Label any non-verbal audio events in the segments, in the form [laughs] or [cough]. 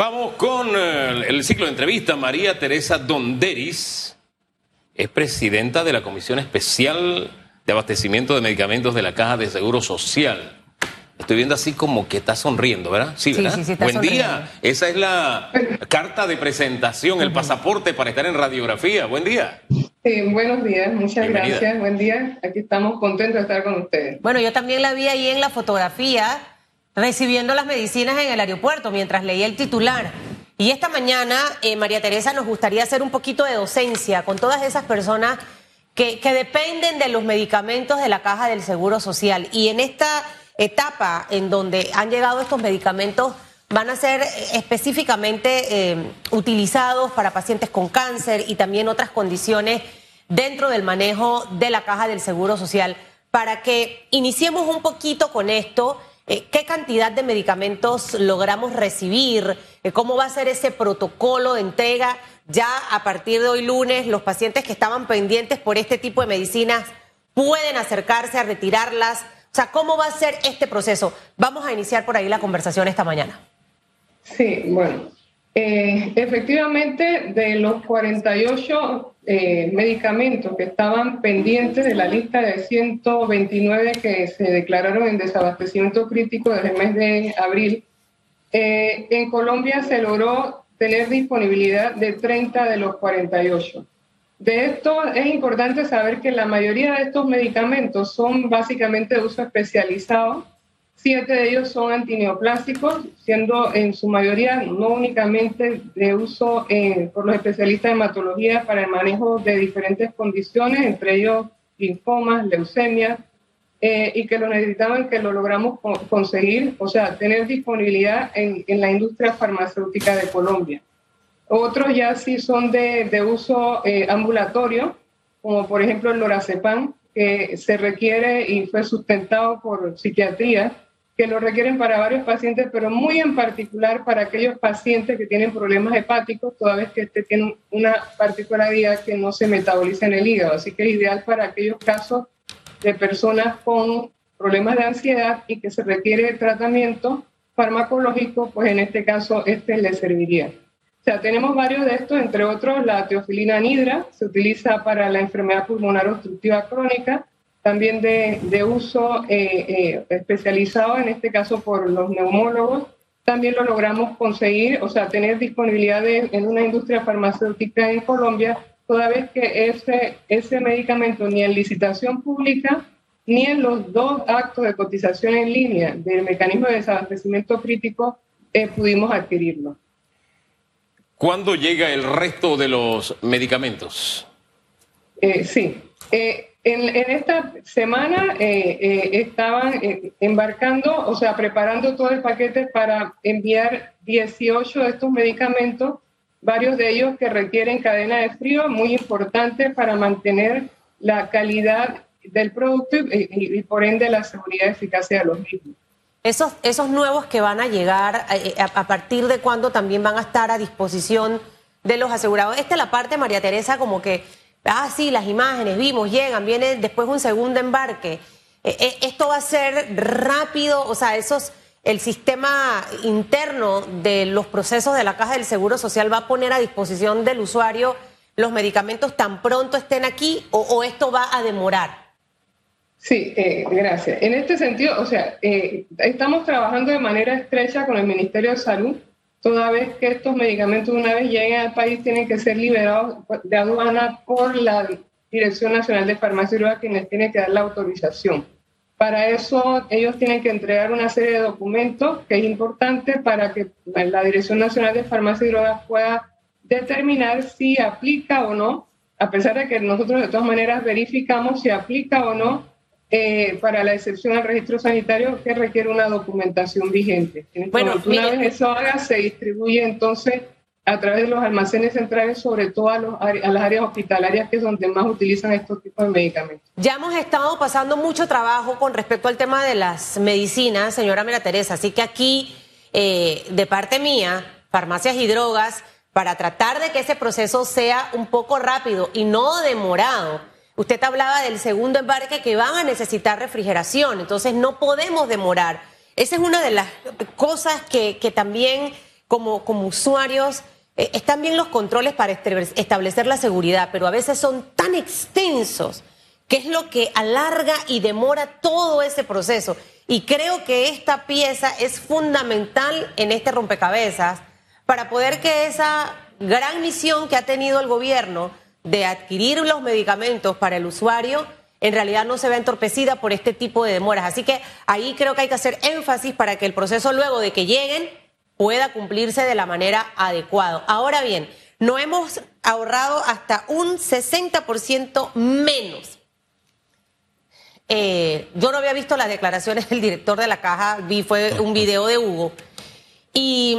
Vamos con eh, el ciclo de entrevista. María Teresa Donderis es presidenta de la Comisión Especial de Abastecimiento de Medicamentos de la Caja de Seguro Social. Estoy viendo así como que está sonriendo, ¿verdad? Sí, ¿verdad? sí, sí, está Buen sonriendo. día. Esa es la carta de presentación, el pasaporte para estar en radiografía. Buen día. Sí, buenos días, muchas Bienvenida. gracias, buen día. Aquí estamos contentos de estar con ustedes. Bueno, yo también la vi ahí en la fotografía recibiendo las medicinas en el aeropuerto mientras leía el titular. Y esta mañana, eh, María Teresa, nos gustaría hacer un poquito de docencia con todas esas personas que, dependen de los medicamentos de la caja del Seguro Social. Y en esta etapa en donde han llegado estos medicamentos, van a ser eh, específicamente eh, utilizados para pacientes con cáncer y también otras condiciones dentro del manejo de la caja del Seguro Social. Para que iniciemos un poquito con esto, ¿qué cantidad de medicamentos logramos recibir? Eh, ¿Cómo va a ser ese protocolo de entrega? Ya a partir de hoy lunes, los pacientes que estaban pendientes por este tipo de medicinas pueden acercarse a retirarlas. O sea, ¿cómo va a ser este proceso? Vamos a iniciar por ahí la conversación esta mañana. Sí, bueno, eh, efectivamente de los 48 eh, medicamentos que estaban pendientes de la lista de 129 que se declararon en desabastecimiento crítico desde el mes de abril, eh, en Colombia se logró tener disponibilidad de 30 de los 48. De esto es importante saber que la mayoría de estos medicamentos son básicamente de uso especializado. Siete de ellos son antineoplásicos, siendo en su mayoría no únicamente de uso eh, por los especialistas de hematología para el manejo de diferentes condiciones, entre ellos linfomas, leucemia, eh, y que lo necesitaban, que lo logramos co- conseguir, o sea, tener disponibilidad en, en la industria farmacéutica de Colombia. Otros ya sí son de, de uso eh, ambulatorio, como por ejemplo el lorazepam, que se requiere y fue sustentado por psiquiatría, que lo requieren para varios pacientes, pero muy en particular para aquellos pacientes que tienen problemas hepáticos, toda vez que este tiene una particularidad que no se metaboliza en el hígado. Así que es ideal para aquellos casos de personas con problemas de ansiedad y que se requiere tratamiento farmacológico, pues en este caso este le serviría. O sea, tenemos varios de estos, entre otros la teofilina anhidra, se utiliza para la enfermedad pulmonar obstructiva crónica, también de, de uso eh, eh, especializado, en este caso por los neumólogos. También lo logramos conseguir, o sea, tener disponibilidad de- en una industria farmacéutica en Colombia, toda vez que ese, ese medicamento ni en licitación pública ni en los dos actos de cotización en línea del mecanismo de desabastecimiento crítico eh, pudimos adquirirlo. ¿Cuándo llega el resto de los medicamentos? Sí. Eh, en, en esta semana eh, eh, estaban eh, embarcando, o sea, preparando todo el paquete para enviar 18 de estos medicamentos, varios de ellos que requieren cadena de frío, muy importante para mantener la calidad del producto y, y- y por ende la seguridad y eficacia de los mismos. Esos, esos nuevos que van a llegar, eh, a, a partir de cuándo también van a estar a disposición de los asegurados. Esta es la parte, María Teresa, como que, ah, sí, las imágenes, vimos, llegan, viene después un segundo embarque. Eh, eh, esto va a ser rápido, o sea, esos, el sistema interno de los procesos de la Caja del Seguro Social va a poner a disposición del usuario los medicamentos tan pronto estén aquí o, esto va a demorar. Sí, eh, gracias. En este sentido, o sea, estamos trabajando de manera estrecha con el Ministerio de Salud, toda vez que estos medicamentos una vez lleguen al país tienen que ser liberados de aduana por la Dirección Nacional de Farmacia y Drogas, quienes tienen que dar la autorización. Para eso ellos tienen que entregar una serie de documentos que es importante para que la Dirección Nacional de Farmacia y Drogas pueda determinar si aplica o no, a pesar de que nosotros de todas maneras verificamos si aplica o no eh, para la excepción al registro sanitario que requiere una documentación vigente. En Bueno, una mire- vez eso haga, se distribuye entonces a través de los almacenes centrales, sobre todo a, los a las áreas hospitalarias, que es donde más utilizan estos tipos de medicamentos. Ya hemos estado pasando mucho trabajo con respecto al tema de las medicinas, señora Mira Teresa, así que aquí, eh, de parte mía, farmacias y drogas, para tratar de que ese proceso sea un poco rápido y no demorado. Usted hablaba del segundo embarque que van a necesitar refrigeración, entonces no podemos demorar. Esa es una de las cosas que, que también como, como usuarios, eh, están bien los controles para establecer la seguridad, pero a veces son tan extensos que es lo que alarga y demora todo ese proceso. Y creo que esta pieza es fundamental en este rompecabezas para poder que esa gran misión que ha tenido el gobierno de adquirir los medicamentos para el usuario en realidad no se vea entorpecida por este tipo de demoras. Así que ahí creo que hay que hacer énfasis para que el proceso luego de que lleguen pueda cumplirse de la manera adecuada. Ahora bien, no hemos ahorrado hasta un 60% menos. Eh, yo no había visto las declaraciones del director de la caja, vi fue un video de Hugo. Y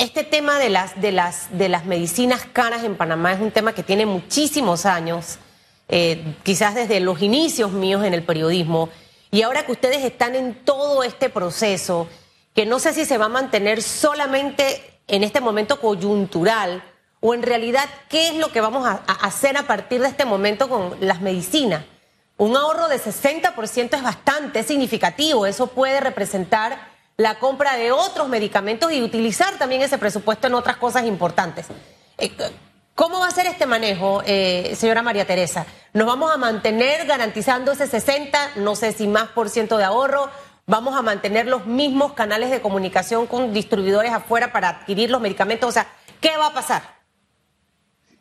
este tema de las, de las, de las medicinas caras en Panamá es un tema que tiene muchísimos años, eh, quizás desde los inicios míos en el periodismo. Y ahora que ustedes están en todo este proceso, que no sé si se va a mantener solamente en este momento coyuntural o en realidad qué es lo que vamos a, hacer a partir de este momento con las medicinas. Un ahorro de 60% es bastante significativo, eso puede representar la compra de otros medicamentos y utilizar también ese presupuesto en otras cosas importantes. Eh, ¿Cómo va a ser este manejo, eh, señora María Teresa? ¿Nos vamos a mantener garantizando ese 60, no sé si más por ciento de ahorro? vamos a mantener los mismos canales de comunicación con distribuidores afuera para adquirir los medicamentos. O sea, ¿qué va a pasar?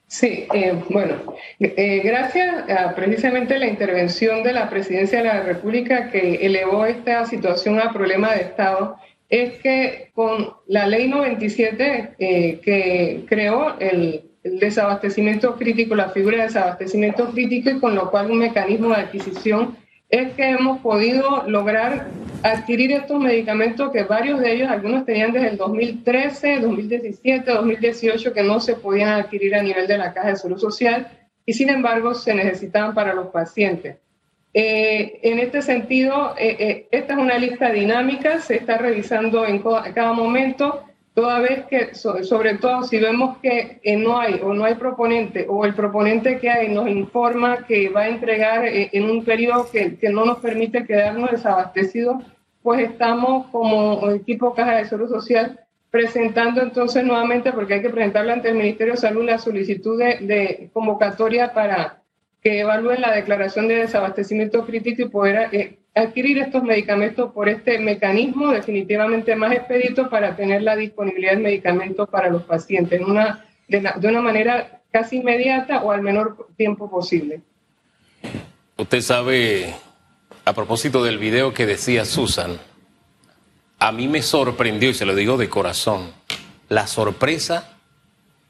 Sí, eh, bueno, eh, gracias a precisamente la intervención de la Presidencia de la República que elevó esta situación a problema de Estado, es que con la ley 97 eh, que creó el, el, desabastecimiento crítico, la figura de desabastecimiento crítico y con lo cual un mecanismo de adquisición, es que hemos podido lograr adquirir estos medicamentos que varios de ellos, algunos tenían desde el 2013, 2017, 2018 que no se podían adquirir a nivel de la Caja de Salud Social y sin embargo se necesitaban para los pacientes. Eh, en este sentido, eh, eh, esta es una lista dinámica, se está revisando en cada momento, toda vez que, sobre todo si vemos que no hay o no hay proponente o el proponente que hay nos informa que va a entregar en un periodo que, no nos permite quedarnos desabastecidos, pues estamos como equipo Caja de Salud Social presentando entonces nuevamente, porque hay que presentarle ante el Ministerio de Salud la solicitud de, convocatoria para que evalúen la declaración de desabastecimiento crítico y poder eh, adquirir estos medicamentos por este mecanismo definitivamente más expedito para tener la disponibilidad de medicamentos para los pacientes de, una manera casi inmediata o al menor tiempo posible. Usted sabe a propósito del video que decía Susan, a mí me sorprendió, y se lo digo de corazón, la sorpresa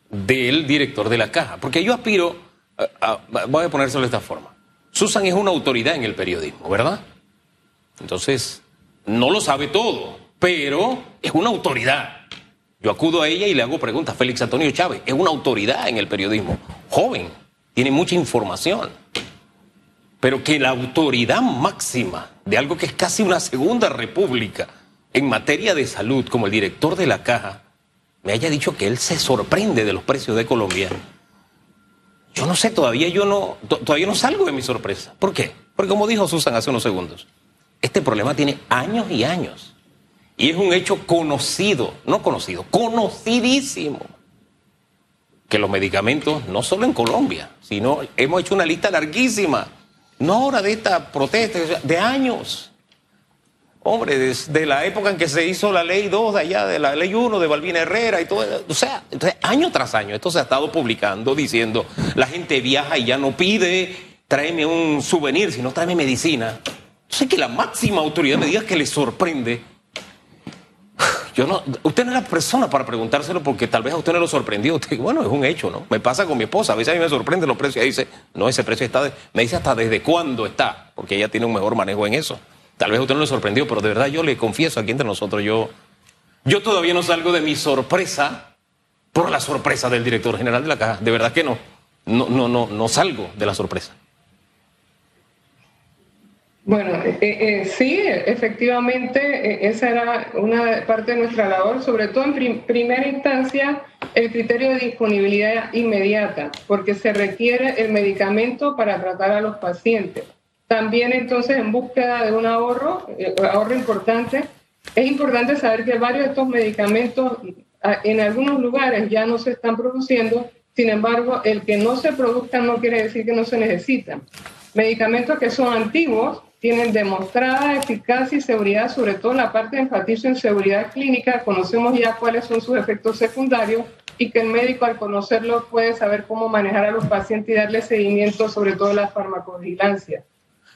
del director de la caja. Porque yo aspiro, voy a ponérselo de esta forma. Susan es una autoridad en el periodismo, ¿verdad? Entonces, no lo sabe todo, pero es una autoridad. Yo acudo a ella y le hago preguntas. Félix Antonio Chávez es una autoridad en el periodismo, joven, tiene mucha información pero que la autoridad máxima de algo que es casi una segunda república en materia de salud, como el director de la caja, me haya dicho que él se sorprende de los precios de Colombia. Yo no sé, todavía yo no, todavía no salgo de mi sorpresa. ¿Por qué? Porque como dijo Susan hace unos segundos, este problema tiene años y años. Y es un hecho conocido, no conocido, conocidísimo. Que los medicamentos, no solo en Colombia, sino hemos hecho una lista larguísima no ahora de esta protesta, de años. Hombre, desde la época en que se hizo la ley 2 de allá, de la ley 1 de Balbina Herrera y todo. O sea, año tras año, esto se ha estado publicando diciendo, la gente viaja y ya no pide, tráeme un souvenir, sino tráeme medicina. Entonces, que la máxima autoridad me diga que le sorprende yo no, usted no es la persona para preguntárselo porque tal vez a usted no lo sorprendió. bueno, es un hecho, ¿no? Me pasa con mi esposa. A veces a mí me sorprende los precios. Ella dice, no, ese precio está. me dice hasta desde cuándo está, porque ella tiene un mejor manejo en eso. Tal vez a usted no le sorprendió, pero de verdad yo le confieso aquí entre nosotros, yo, yo todavía no salgo de mi sorpresa por la sorpresa del director general de la caja. De verdad que no. No, no, no, no salgo de la sorpresa. Bueno, eh, eh, sí, efectivamente, eh, esa era una parte de nuestra labor, sobre todo en primera instancia, el criterio de disponibilidad inmediata, porque se requiere el medicamento para tratar a los pacientes. También entonces en búsqueda de un ahorro, ahorro importante, es importante saber que varios de estos medicamentos en algunos lugares ya no se están produciendo, sin embargo, el que no se produzcan no quiere decir que no se necesitan. Medicamentos que son antiguos tienen demostrada eficacia y seguridad, sobre todo en la parte de enfatizo en seguridad clínica, conocemos ya cuáles son sus efectos secundarios y que el médico al conocerlo puede saber cómo manejar a los pacientes y darle seguimiento, sobre todo la farmacovigilancia.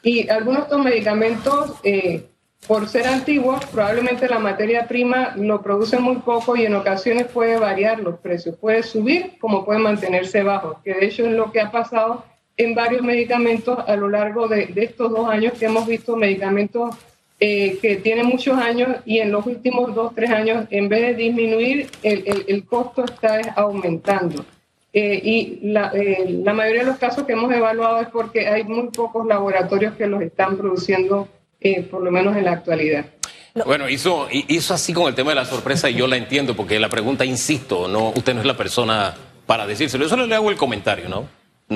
Y algunos de estos medicamentos, eh, por ser antiguos, probablemente la materia prima lo produce muy poco y en ocasiones puede variar los precios, puede subir como puede mantenerse bajo, que de hecho es lo que ha pasado en varios medicamentos a lo largo de, estos dos años que hemos visto medicamentos eh, que tienen muchos años y en los últimos dos, tres años, en vez de disminuir, el, el, costo está aumentando. Eh, y la, eh, la, mayoría de los casos que hemos evaluado es porque hay muy pocos laboratorios que los están produciendo, por lo menos en la actualidad. Bueno, hizo, hizo así con el tema de la sorpresa y yo la entiendo porque la pregunta, insisto, no, usted no es la persona para decírselo. Yo solo le hago el comentario, ¿no?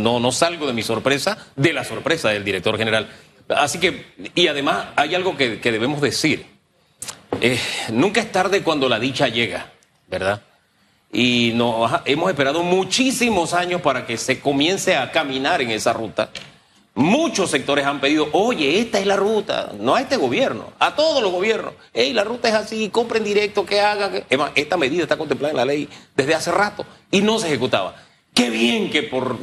No, no salgo de mi sorpresa, de la sorpresa del director general. Así que, y además hay algo que, debemos decir. Eh, nunca es tarde cuando la dicha llega, ¿verdad? Y no, hemos esperado muchísimos años para que se comience a caminar en esa ruta. Muchos sectores han pedido, oye, esta es la ruta, no a este gobierno, a todos los gobiernos. Hey, la ruta es así, compren directo, que haga. esta medida está contemplada en la ley desde hace rato y no se ejecutaba. Qué bien que por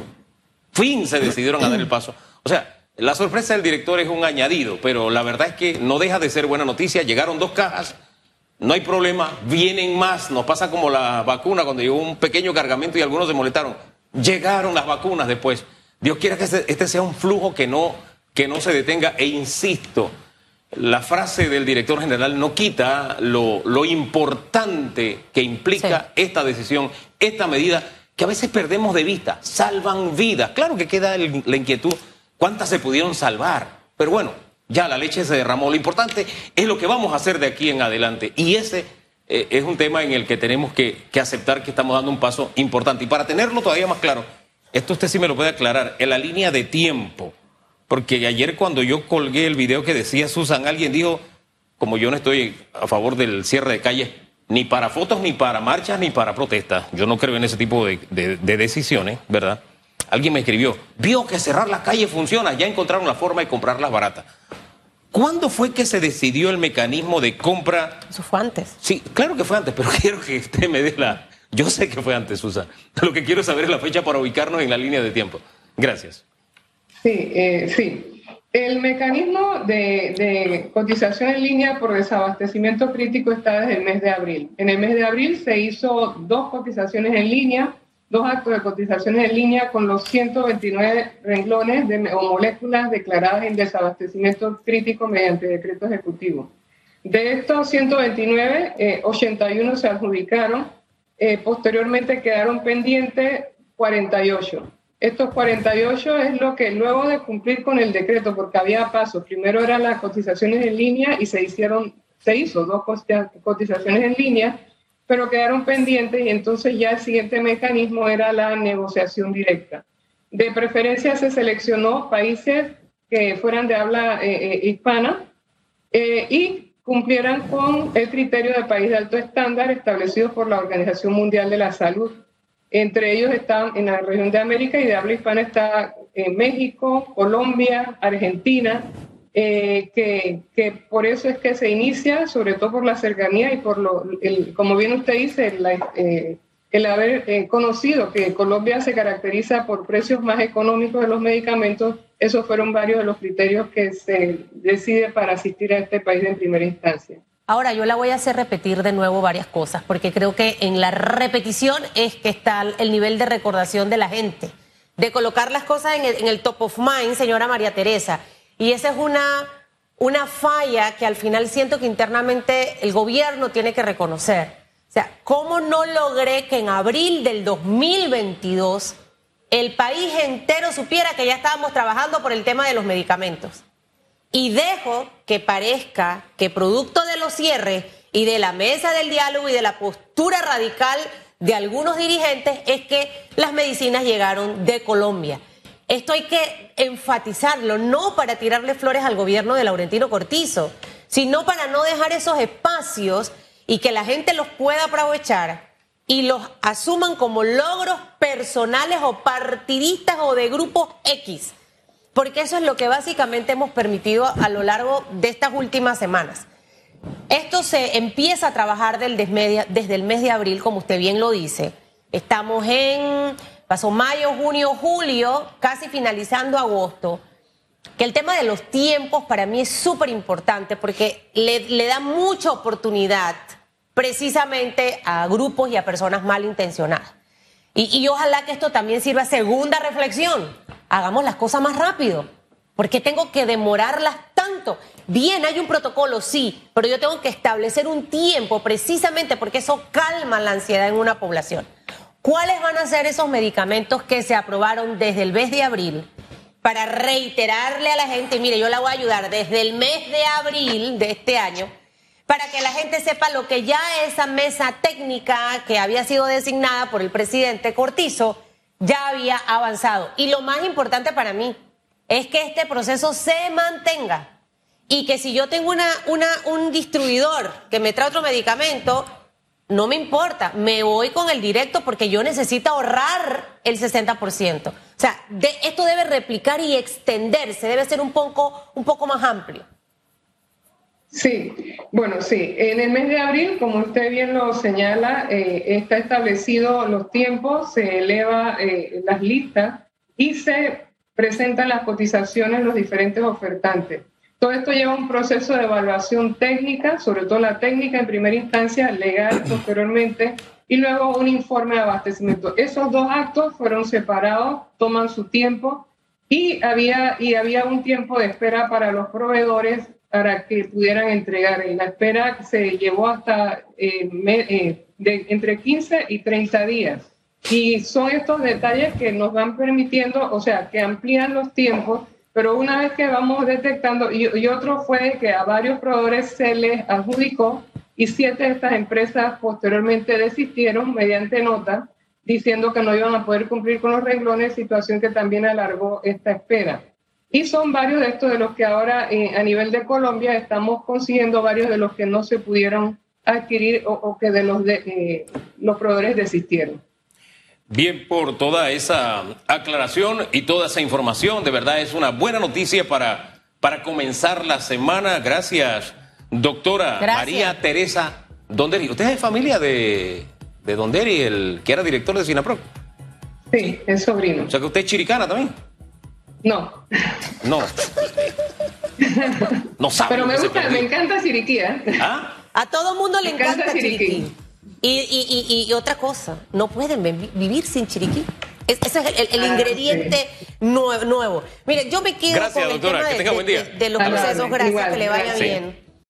fin se decidieron a dar el paso. O sea, la sorpresa del director es un añadido, pero la verdad es que no deja de ser buena noticia. Llegaron dos cajas, no hay problema, vienen más. Nos pasa como la vacuna cuando llegó un pequeño cargamento y algunos se molestaron. Llegaron las vacunas después. Dios quiera que este, este sea un flujo que no, que no se detenga. E insisto, la frase del director general no quita lo, lo importante que implica esta decisión, esta medida que a veces perdemos de vista, salvan vidas. Claro que queda la inquietud, ¿cuántas se pudieron salvar? Pero bueno, ya la leche se derramó. Lo importante es lo que vamos a hacer de aquí en adelante. Y ese eh, es un tema en el que tenemos que, aceptar que estamos dando un paso importante. Y para tenerlo todavía más claro, esto usted sí me lo puede aclarar, en la línea de tiempo. Porque ayer cuando yo colgué el video que decía Susan, alguien dijo, como yo no estoy a favor del cierre de calles ni para fotos, ni para marchas, ni para protestas. Yo no creo en ese tipo de, decisiones, ¿verdad? Alguien me escribió, vio que cerrar las calles funciona, ya encontraron la forma de comprarlas baratas. ¿Cuándo fue que se decidió el mecanismo de compra? Eso fue antes. Sí, claro que fue antes, pero [laughs] quiero que usted me dé la... Yo sé que fue antes, Susan. Lo que quiero saber es la fecha para ubicarnos en la línea de tiempo. Gracias. Sí, eh, sí. El mecanismo de, cotización en línea por desabastecimiento crítico está desde el mes de abril. En el mes de abril se hizo dos cotizaciones en línea, dos actos de cotizaciones en línea con los 129 renglones de, o moléculas declaradas en desabastecimiento crítico mediante decreto ejecutivo. De estos 129, 81 eh, se adjudicaron, eh, posteriormente quedaron pendientes 48. Estos 48 es lo que luego de cumplir con el decreto, porque había pasos, primero eran las cotizaciones en línea y se hicieron, se hizo dos cotizaciones en línea, pero quedaron pendientes y entonces ya el siguiente mecanismo era la negociación directa. De preferencia se seleccionó países que fueran de habla eh, eh, hispana eh, y cumplieran con el criterio de país de alto estándar establecido por la Organización Mundial de la Salud. Entre ellos están en la región de América y de habla hispana está eh, México, Colombia, Argentina, eh, que, por eso es que se inicia, sobre todo por la cercanía y por lo, como bien usted dice, eh, el haber conocido que Colombia se caracteriza por precios más económicos de los medicamentos, esos fueron varios de los criterios que se decide para asistir a este país en primera instancia. Ahora, yo la voy a hacer repetir de nuevo varias cosas, porque creo que en la repetición es que está el nivel de recordación de la gente, de colocar las cosas en el, top of mind, señora María Teresa. Y esa es una, una falla que al final siento que internamente el gobierno tiene que reconocer. O sea, ¿cómo no logré que en abril del 2022 el país entero supiera que ya estábamos trabajando por el tema de los medicamentos? Y dejo que parezca que producto de los cierres y de la mesa del diálogo y de la postura radical de algunos dirigentes es que las medicinas llegaron de Colombia. Esto hay que enfatizarlo, no para tirarle flores al gobierno de Laurentino Cortizo, sino para no dejar esos espacios y que la gente los pueda aprovechar y los asuman como logros personales o partidistas o de grupos X. Porque eso es lo que básicamente hemos permitido a lo largo de estas últimas semanas. Esto se empieza a trabajar desde el mes de abril, como usted bien lo dice. Estamos en, pasó mayo, junio, julio, casi finalizando agosto. Que el tema de los tiempos para mí es súper importante porque le, da mucha oportunidad precisamente a grupos y a personas malintencionadas. Y, y ojalá que esto también sirva segunda reflexión. Hagamos las cosas más rápido. ¿Por qué tengo que demorarlas tanto? Bien, hay un protocolo, sí, pero yo tengo que establecer un tiempo precisamente porque eso calma la ansiedad en una población. ¿Cuáles van a ser esos medicamentos que se aprobaron desde el mes de abril para reiterarle a la gente, mire, yo la voy a ayudar desde el mes de abril de este año? para que la gente sepa lo que ya esa mesa técnica que había sido designada por el presidente Cortizo ya había avanzado. Y lo más importante para mí es que este proceso se mantenga y que si yo tengo una, una, un distribuidor que me trae otro medicamento, no me importa, me voy con el directo porque yo necesito ahorrar el 60%. O sea, de, esto debe replicar y extenderse, debe ser un poco, un poco más amplio. Sí, bueno, sí. En el mes de abril, como usted bien lo señala, eh, está establecido los tiempos, se eleva eh, las listas y se presentan las cotizaciones los diferentes ofertantes. Todo esto lleva un proceso de evaluación técnica, sobre todo la técnica en primera instancia, legal [clears throat] posteriormente, y luego un informe de abastecimiento. Esos dos actos fueron separados, toman su tiempo y había, y había un tiempo de espera para los proveedores para que pudieran entregar. En la espera se llevó hasta eh, eh, de, entre 15 y 30 días. Y son estos detalles que nos van permitiendo, o sea, que amplían los tiempos, pero una vez que vamos detectando, y, y otro fue que a varios proveedores se les adjudicó y siete de estas empresas posteriormente desistieron mediante nota diciendo que no iban a poder cumplir con los renglones, situación que también alargó esta espera. Y son varios de estos de los que ahora eh, a nivel de Colombia estamos consiguiendo varios de los que no se pudieron adquirir o, que de los, de, eh, los proveedores desistieron. Bien, por toda esa aclaración y toda esa información, de verdad es una buena noticia para, para comenzar la semana. Gracias, doctora María Teresa Donderi. ¿Usted es familia de, de Donderi, el que era director de Sinaproc? Sí, es sobrino. O sea que usted es chiricana también. No. No. No sabe. Pero me gusta, me encanta Chiriquí. ¿eh? ¿Ah? A todo mundo le encanta, Chiriquí. Y, y, otra cosa, no pueden vivir sin Chiriquí. ese es el, ah, ingrediente nuevo, nuevo. Mire, yo me quedo con el tema de, los procesos. Gracias, que le vaya bien.